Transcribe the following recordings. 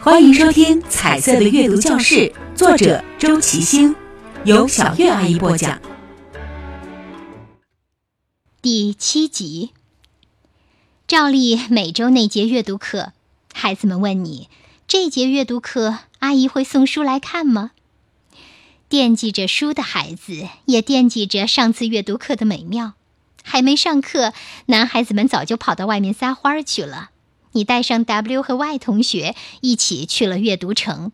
欢迎收听《彩色的阅读教室》，作者周其星，由小月阿姨播讲。第七集，照例每周那节阅读课，孩子们问你：这节阅读课阿姨会送书来看吗？惦记着书的孩子，也惦记着上次阅读课的美妙。还没上课，男孩子们早就跑到外面撒欢儿去了。你带上 W 和 Y 同学一起去了阅读城，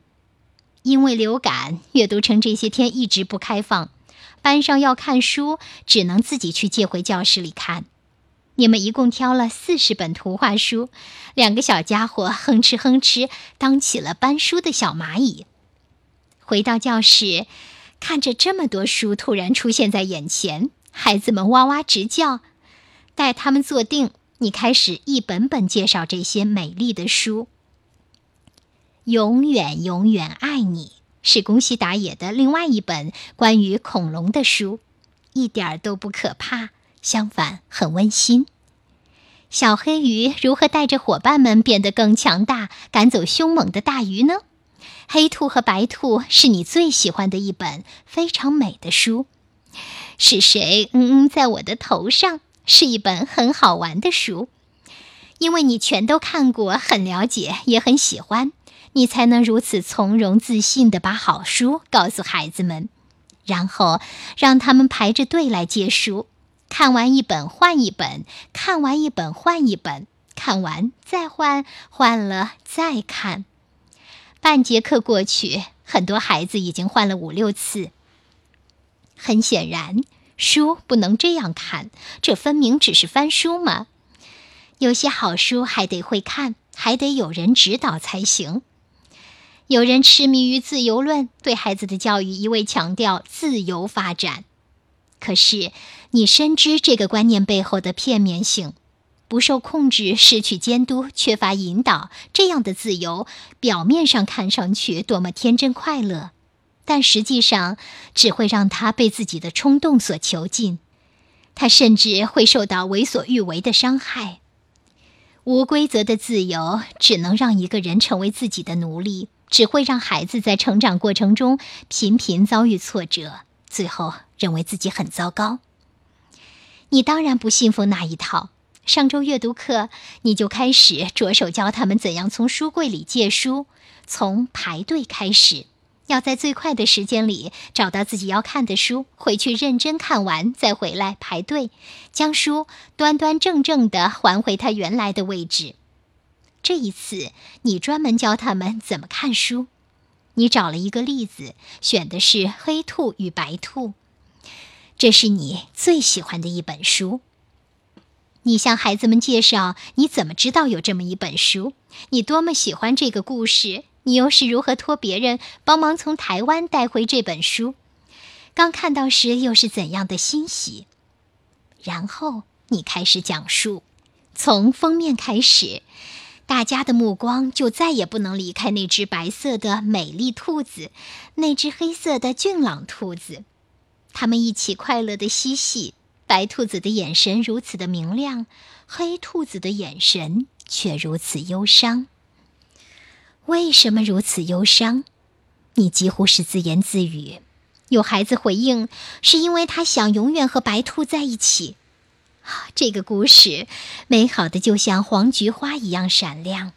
因为流感，阅读城这些天一直不开放。班上要看书，只能自己去借回教室里看。你们一共挑了四十本图画书，两个小家伙哼哧哼哧当起了搬书的小蚂蚁。回到教室，看着这么多书突然出现在眼前，孩子们哇哇直叫。待他们坐定。你开始一本本介绍这些美丽的书。永远永远爱你是宫西达也的另外一本关于恐龙的书，一点儿都不可怕，相反很温馨。小黑鱼如何带着伙伴们变得更强大，赶走凶猛的大鱼呢？黑兔和白兔是你最喜欢的一本非常美的书。是谁嗯嗯在我的头上？是一本很好玩的书，因为你全都看过，很了解，也很喜欢，你才能如此从容自信地把好书告诉孩子们，然后让他们排着队来借书，看完一本换一本，看完一本换一本，看完再换，换了再看。半节课过去，很多孩子已经换了五六次。很显然。书不能这样看，这分明只是翻书嘛。有些好书还得会看，还得有人指导才行。有人痴迷于自由论，对孩子的教育一味强调自由发展。可是你深知这个观念背后的片面性，不受控制、失去监督、缺乏引导，这样的自由，表面上看上去多么天真快乐。但实际上，只会让他被自己的冲动所囚禁，他甚至会受到为所欲为的伤害。无规则的自由只能让一个人成为自己的奴隶，只会让孩子在成长过程中频频遭遇挫折，最后认为自己很糟糕。你当然不信奉那一套。上周阅读课，你就开始着手教他们怎样从书柜里借书，从排队开始。要在最快的时间里找到自己要看的书，回去认真看完，再回来排队，将书端端正正地还回它原来的位置。这一次，你专门教他们怎么看书。你找了一个例子，选的是《黑兔与白兔》，这是你最喜欢的一本书。你向孩子们介绍你怎么知道有这么一本书，你多么喜欢这个故事。你又是如何托别人帮忙从台湾带回这本书？刚看到时又是怎样的欣喜？然后你开始讲述，从封面开始，大家的目光就再也不能离开那只白色的美丽兔子，那只黑色的俊朗兔子，他们一起快乐的嬉戏。白兔子的眼神如此的明亮，黑兔子的眼神却如此忧伤。为什么如此忧伤？你几乎是自言自语。有孩子回应：“是因为他想永远和白兔在一起。”啊，这个故事美好的就像黄菊花一样闪亮。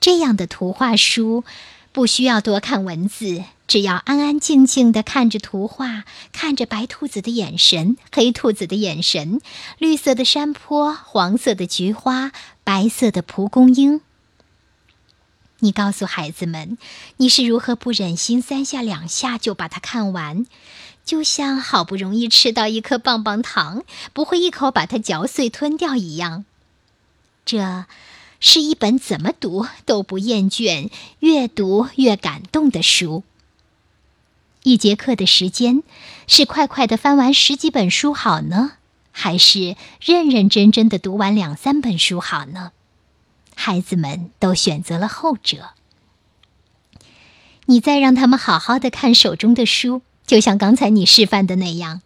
这样的图画书不需要多看文字，只要安安静静的看着图画，看着白兔子的眼神，黑兔子的眼神，绿色的山坡，黄色的菊花，白色的蒲公英。你告诉孩子们，你是如何不忍心三下两下就把它看完，就像好不容易吃到一颗棒棒糖，不会一口把它嚼碎吞掉一样。这是一本怎么读都不厌倦、越读越感动的书。一节课的时间，是快快的翻完十几本书好呢，还是认认真真的读完两三本书好呢？孩子们都选择了后者。你再让他们好好的看手中的书，就像刚才你示范的那样。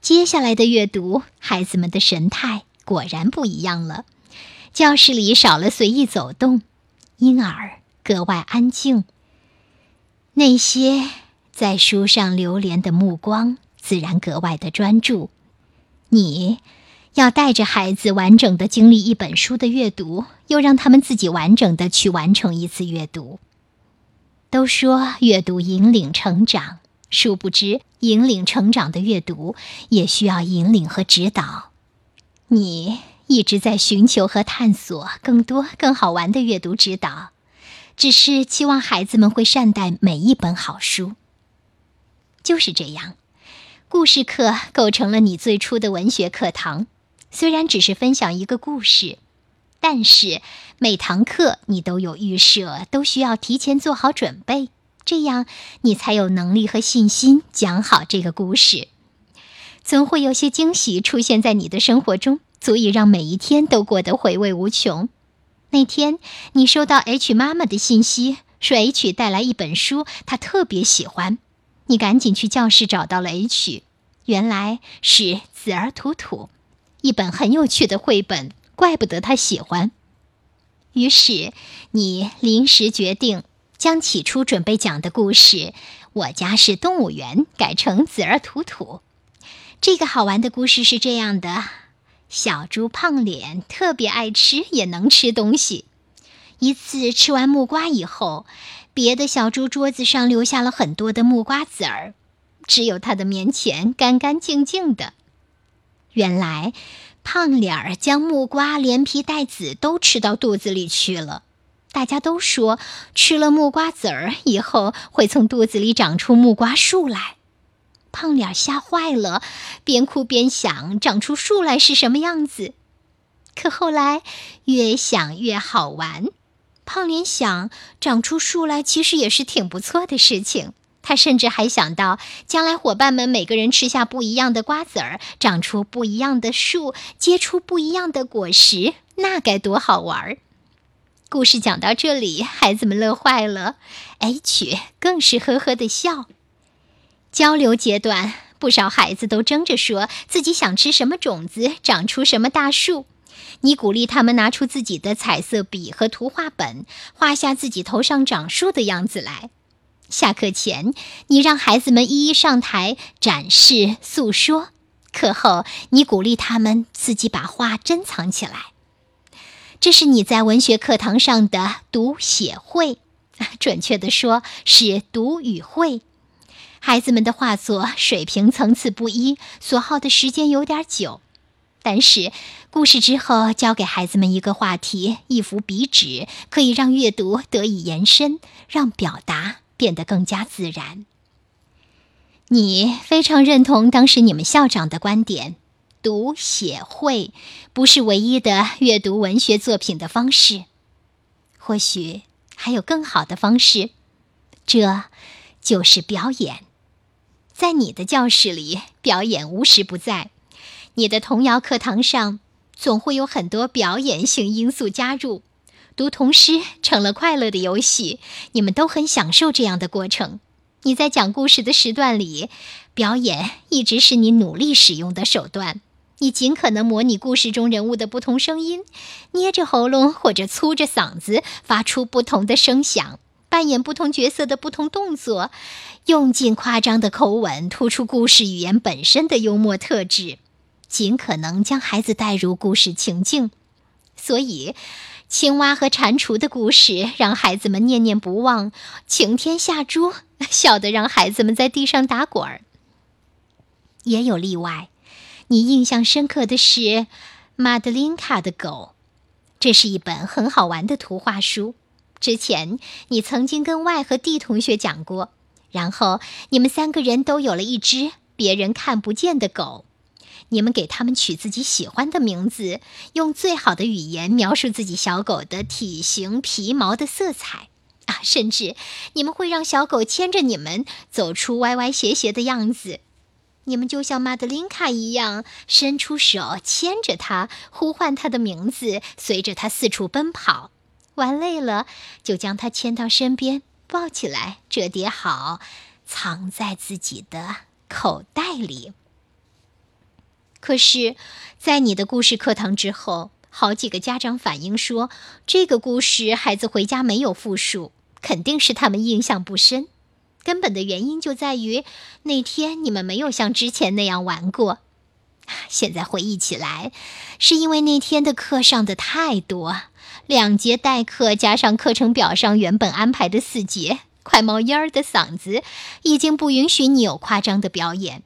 接下来的阅读，孩子们的神态果然不一样了。教室里少了随意走动，因而格外安静。那些在书上流连的目光，自然格外的专注。你要带着孩子完整的经历一本书的阅读，又让他们自己完整的去完成一次阅读。都说阅读引领成长，殊不知引领成长的阅读也需要引领和指导。你一直在寻求和探索更多更好玩的阅读指导，只是期望孩子们会善待每一本好书。就是这样，故事课构成了你最初的文学课堂。虽然只是分享一个故事。但是每堂课你都有预设，都需要提前做好准备，这样你才有能力和信心讲好这个故事。总会有些惊喜出现在你的生活中，足以让每一天都过得回味无穷。那天你收到 H 妈妈的信息，说 H 带来一本书，她特别喜欢。你赶紧去教室找到了 H，原来是《子儿图图》，一本很有趣的绘本。怪不得他喜欢。于是，你临时决定将起初准备讲的故事《我家是动物园》改成《子儿吐吐》。这个好玩的故事是这样的：小猪胖脸特别爱吃，也能吃东西。一次吃完木瓜以后，别的小猪桌子上留下了很多的木瓜籽儿，只有他的面前干干净净的。原来。胖脸儿将木瓜连皮带籽都吃到肚子里去了。大家都说，吃了木瓜籽儿以后会从肚子里长出木瓜树来。胖脸吓坏了，边哭边想长出树来是什么样子。可后来越想越好玩。胖脸想，长出树来其实也是挺不错的事情。他甚至还想到，将来伙伴们每个人吃下不一样的瓜子儿，长出不一样的树，结出不一样的果实，那该多好玩儿！故事讲到这里，孩子们乐坏了，H 更是呵呵的笑。交流阶段，不少孩子都争着说自己想吃什么种子，长出什么大树。你鼓励他们拿出自己的彩色笔和图画本，画下自己头上长树的样子来。下课前，你让孩子们一一上台展示、诉说；课后，你鼓励他们自己把画珍藏起来。这是你在文学课堂上的读写会，准确的说是读语会。孩子们的画作水平层次不一，所耗的时间有点久。但是，故事之后交给孩子们一个话题、一幅笔纸，可以让阅读得以延伸，让表达。变得更加自然。你非常认同当时你们校长的观点：读写会不是唯一的阅读文学作品的方式，或许还有更好的方式，这就是表演。在你的教室里，表演无时不在；你的童谣课堂上，总会有很多表演性因素加入。读童诗成了快乐的游戏，你们都很享受这样的过程。你在讲故事的时段里，表演一直是你努力使用的手段。你尽可能模拟故事中人物的不同声音，捏着喉咙或者粗着嗓子发出不同的声响，扮演不同角色的不同动作，用尽夸张的口吻突出故事语言本身的幽默特质，尽可能将孩子带入故事情境。所以。青蛙和蟾蜍的故事让孩子们念念不忘，晴天下猪笑得让孩子们在地上打滚儿。也有例外，你印象深刻的是《马德琳卡的狗》，这是一本很好玩的图画书。之前你曾经跟 Y 和 D 同学讲过，然后你们三个人都有了一只别人看不见的狗。你们给他们取自己喜欢的名字，用最好的语言描述自己小狗的体型、皮毛的色彩啊！甚至你们会让小狗牵着你们走出歪歪斜斜的样子。你们就像玛德琳卡一样，伸出手牵着它，呼唤它的名字，随着它四处奔跑。玩累了，就将它牵到身边，抱起来，折叠好，藏在自己的口袋里。可是，在你的故事课堂之后，好几个家长反映说，这个故事孩子回家没有复述，肯定是他们印象不深。根本的原因就在于那天你们没有像之前那样玩过。现在回忆起来，是因为那天的课上的太多，两节代课加上课程表上原本安排的四节，快冒烟儿的嗓子已经不允许你有夸张的表演。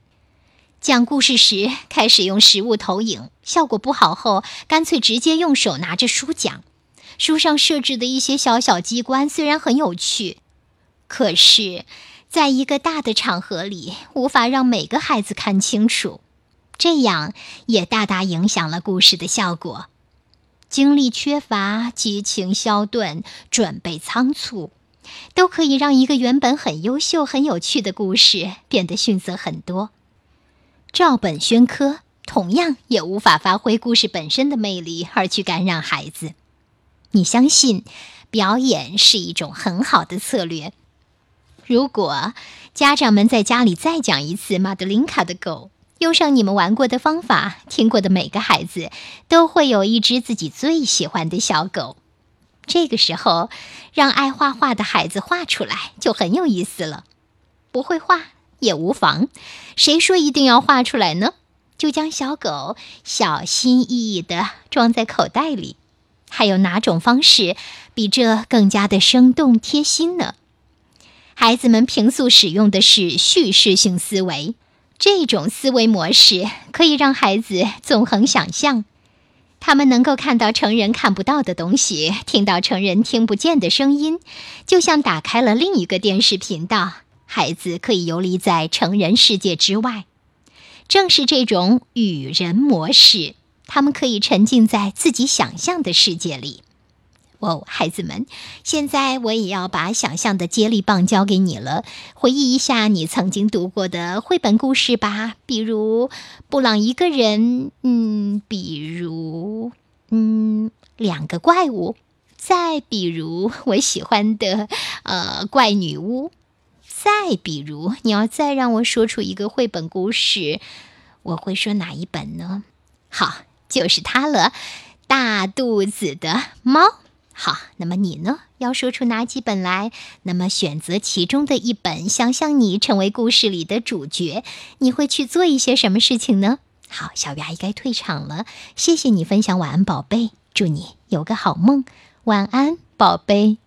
讲故事时开始用实物投影，效果不好后，干脆直接用手拿着书讲。书上设置的一些小小机关虽然很有趣，可是，在一个大的场合里，无法让每个孩子看清楚，这样也大大影响了故事的效果。精力缺乏、激情消顿、准备仓促，都可以让一个原本很优秀、很有趣的故事变得逊色很多。照本宣科，同样也无法发挥故事本身的魅力，而去感染孩子。你相信，表演是一种很好的策略。如果家长们在家里再讲一次《马德琳卡的狗》，用上你们玩过的方法，听过的每个孩子都会有一只自己最喜欢的小狗。这个时候，让爱画画的孩子画出来，就很有意思了。不会画。也无妨，谁说一定要画出来呢？就将小狗小心翼翼地装在口袋里。还有哪种方式比这更加的生动贴心呢？孩子们平素使用的是叙事性思维，这种思维模式可以让孩子纵横想象，他们能够看到成人看不到的东西，听到成人听不见的声音，就像打开了另一个电视频道。孩子可以游离在成人世界之外，正是这种与人模式，他们可以沉浸在自己想象的世界里。哦，孩子们，现在我也要把想象的接力棒交给你了。回忆一下你曾经读过的绘本故事吧，比如《布朗一个人》，嗯，比如，嗯，两个怪物，再比如我喜欢的，呃，怪女巫。再比如，你要再让我说出一个绘本故事，我会说哪一本呢？好，就是它了，《大肚子的猫》。好，那么你呢？要说出哪几本来？那么选择其中的一本，想象你成为故事里的主角，你会去做一些什么事情呢？好，小鱼阿姨该退场了，谢谢你分享，晚安，宝贝，祝你有个好梦，晚安，宝贝。